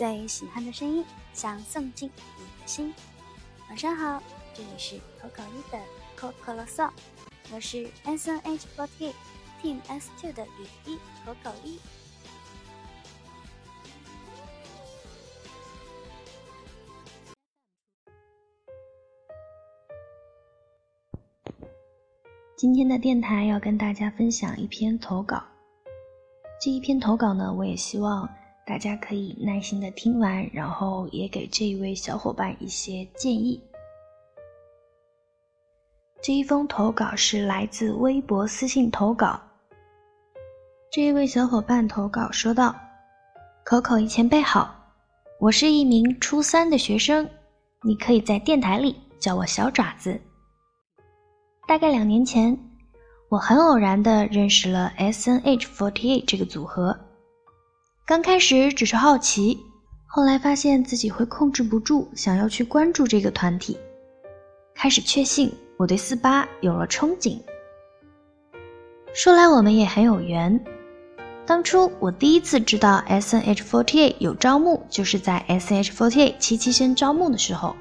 最喜欢的声音，想送进你的心。晚上好，这里是口口一的口口啰嗦，我是 S N H forty Team S two 的雨一口口一。今天的电台要跟大家分享一篇投稿。这一篇投稿呢，我也希望大家可以耐心的听完，然后也给这一位小伙伴一些建议。这一封投稿是来自微博私信投稿。这一位小伙伴投稿说道：“口口一前辈好，我是一名初三的学生，你可以在电台里叫我小爪子。大概两年前。”我很偶然的认识了 snh fourte 这个组合，刚开始只是好奇，后来发现自己会控制不住，想要去关注这个团体，开始确信我对四八有了憧憬。说来我们也很有缘，当初我第一次知道 S N H forty eight 有招募，就是在 S N H forty eight 七七先招募的时候，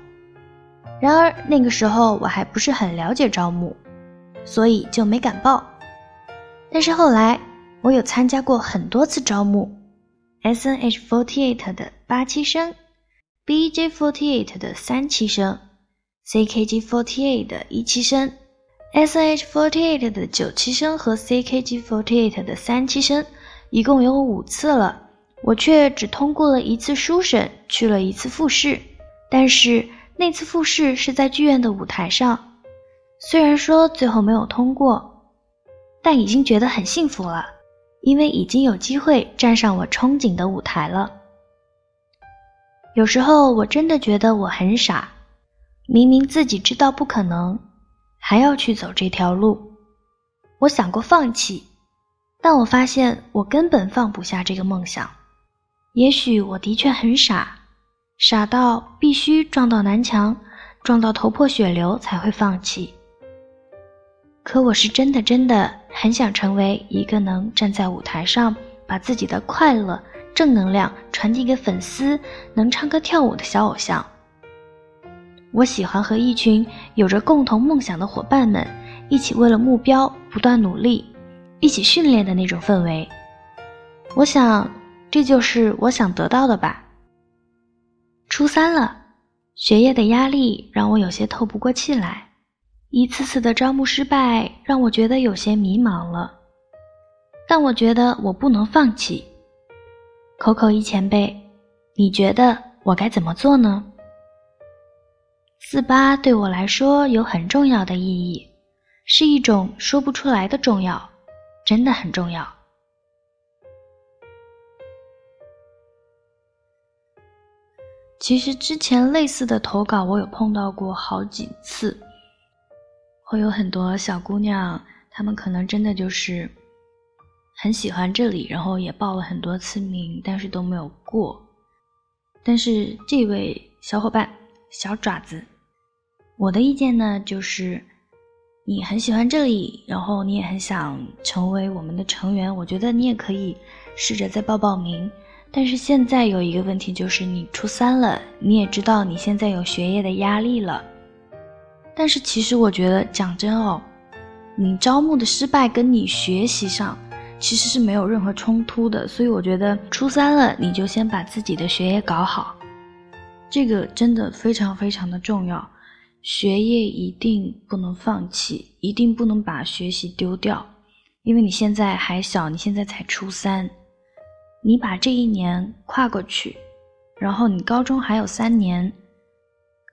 然而那个时候我还不是很了解招募。所以就没敢报，但是后来我有参加过很多次招募，S N H forty eight 的八七生，B J forty eight 的三七生，C K G forty eight 的一七生，S N H forty eight 的九七生和 C K G forty eight 的三七生，一共有五次了，我却只通过了一次初审，去了一次复试，但是那次复试是在剧院的舞台上。虽然说最后没有通过，但已经觉得很幸福了，因为已经有机会站上我憧憬的舞台了。有时候我真的觉得我很傻，明明自己知道不可能，还要去走这条路。我想过放弃，但我发现我根本放不下这个梦想。也许我的确很傻，傻到必须撞到南墙，撞到头破血流才会放弃。可我是真的真的很想成为一个能站在舞台上，把自己的快乐、正能量传递给粉丝，能唱歌跳舞的小偶像。我喜欢和一群有着共同梦想的伙伴们一起为了目标不断努力，一起训练的那种氛围。我想，这就是我想得到的吧。初三了，学业的压力让我有些透不过气来。一次次的招募失败让我觉得有些迷茫了，但我觉得我不能放弃。口口一前辈，你觉得我该怎么做呢？四八对我来说有很重要的意义，是一种说不出来的重要，真的很重要。其实之前类似的投稿我有碰到过好几次。会有很多小姑娘，她们可能真的就是很喜欢这里，然后也报了很多次名，但是都没有过。但是这位小伙伴小爪子，我的意见呢，就是你很喜欢这里，然后你也很想成为我们的成员，我觉得你也可以试着再报报名。但是现在有一个问题，就是你初三了，你也知道你现在有学业的压力了。但是其实我觉得讲真哦，你招募的失败跟你学习上其实是没有任何冲突的，所以我觉得初三了你就先把自己的学业搞好，这个真的非常非常的重要，学业一定不能放弃，一定不能把学习丢掉，因为你现在还小，你现在才初三，你把这一年跨过去，然后你高中还有三年，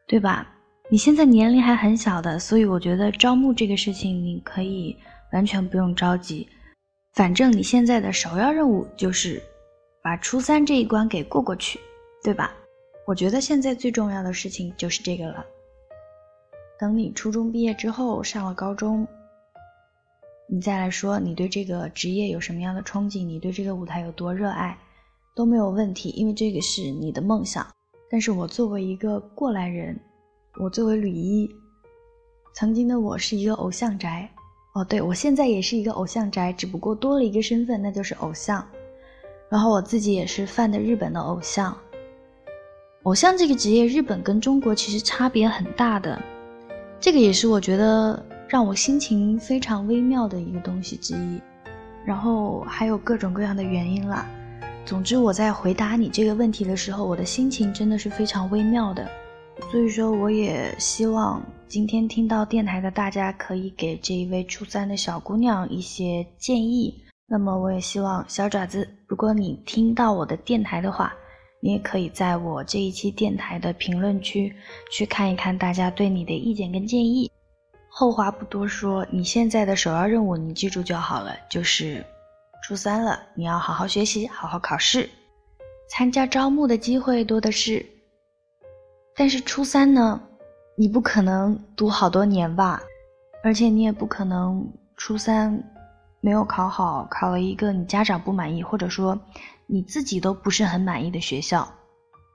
对吧？你现在年龄还很小的，所以我觉得招募这个事情你可以完全不用着急，反正你现在的首要任务就是把初三这一关给过过去，对吧？我觉得现在最重要的事情就是这个了。等你初中毕业之后上了高中，你再来说你对这个职业有什么样的憧憬，你对这个舞台有多热爱，都没有问题，因为这个是你的梦想。但是我作为一个过来人。我作为吕一，曾经的我是一个偶像宅，哦，对我现在也是一个偶像宅，只不过多了一个身份，那就是偶像。然后我自己也是犯的日本的偶像，偶像这个职业，日本跟中国其实差别很大的，这个也是我觉得让我心情非常微妙的一个东西之一。然后还有各种各样的原因啦。总之，我在回答你这个问题的时候，我的心情真的是非常微妙的。所以说，我也希望今天听到电台的大家可以给这一位初三的小姑娘一些建议。那么，我也希望小爪子，如果你听到我的电台的话。你也可以在我这一期电台的评论区去看一看大家对你的意见跟建议。后话不多说，你现在的首要任务你记住就好了，就是初三了，你要好好学习，好好考试，参加招募的机会多的是。但是初三呢，你不可能读好多年吧，而且你也不可能初三没有考好，考了一个你家长不满意，或者说。你自己都不是很满意的学校，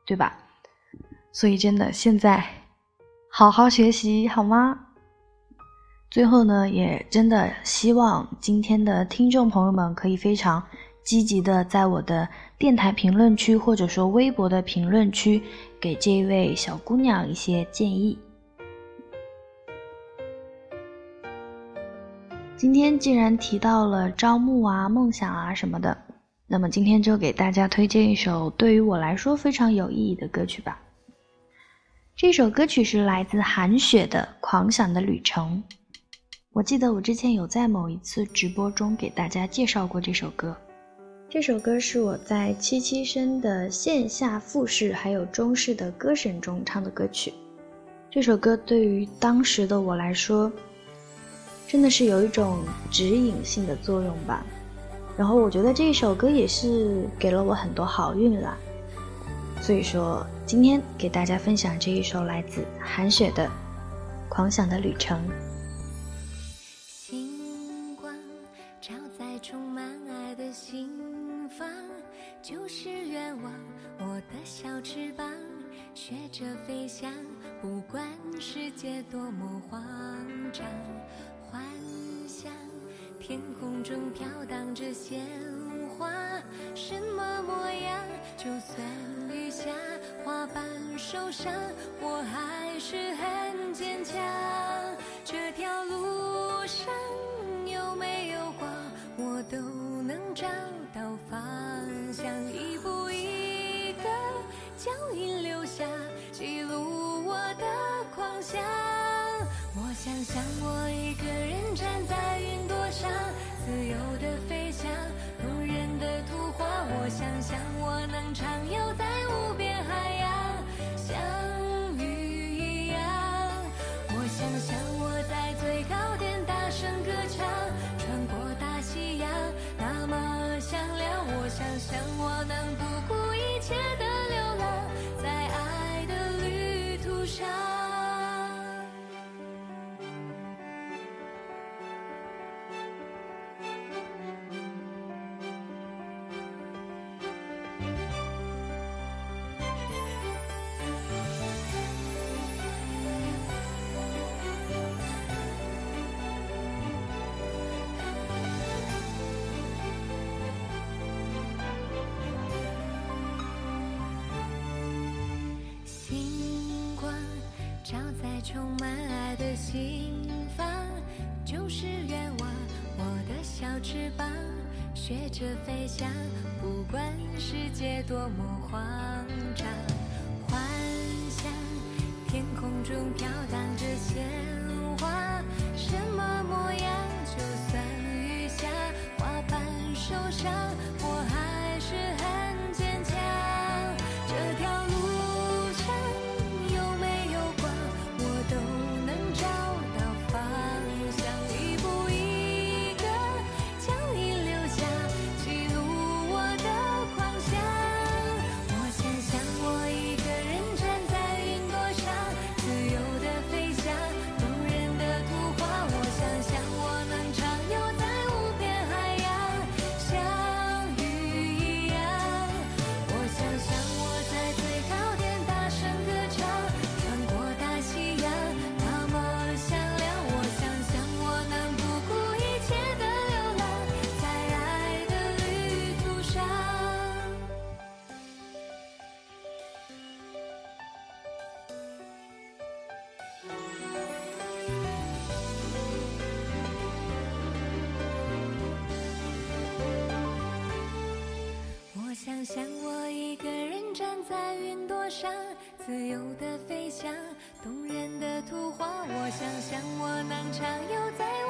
对吧？所以真的，现在好好学习好吗？最后呢，也真的希望今天的听众朋友们可以非常积极的在我的电台评论区或者说微博的评论区给这位小姑娘一些建议。今天既然提到了招募啊、梦想啊什么的。那么今天就给大家推荐一首对于我来说非常有意义的歌曲吧。这首歌曲是来自韩雪的《狂想的旅程》。我记得我之前有在某一次直播中给大家介绍过这首歌。这首歌是我在七七生的线下复试还有中式的歌审中唱的歌曲。这首歌对于当时的我来说，真的是有一种指引性的作用吧。然后我觉得这一首歌也是给了我很多好运啦，所以说今天给大家分享这一首来自韩雪的《狂想的旅程》。星光照在充满爱的心房，就是愿望，我的小翅膀，学着飞翔，不管世界多么慌张，幻想。天空中飘荡着鲜花，什么模样？就算雨下，花瓣受伤，我还是很坚强。这条路上我一个人站在云朵上，自由的飞翔，动人的图画。我想象我能畅游在无边海洋，像鱼一样。我想象我充满爱的心房，就是愿望。我的小翅膀，学着飞翔，不管世界多么慌张。幻想天空中飘荡着鲜花，什么模样？就算雨下，花瓣受伤，我还是想象我一个人站在云朵上，自由的飞翔，动人的图画。我想象我能畅游在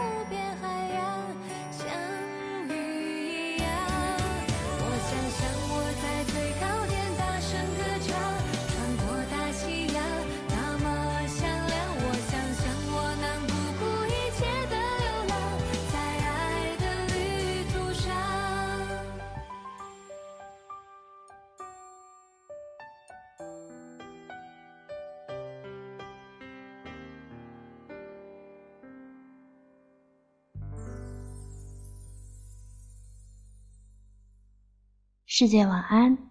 世界晚安，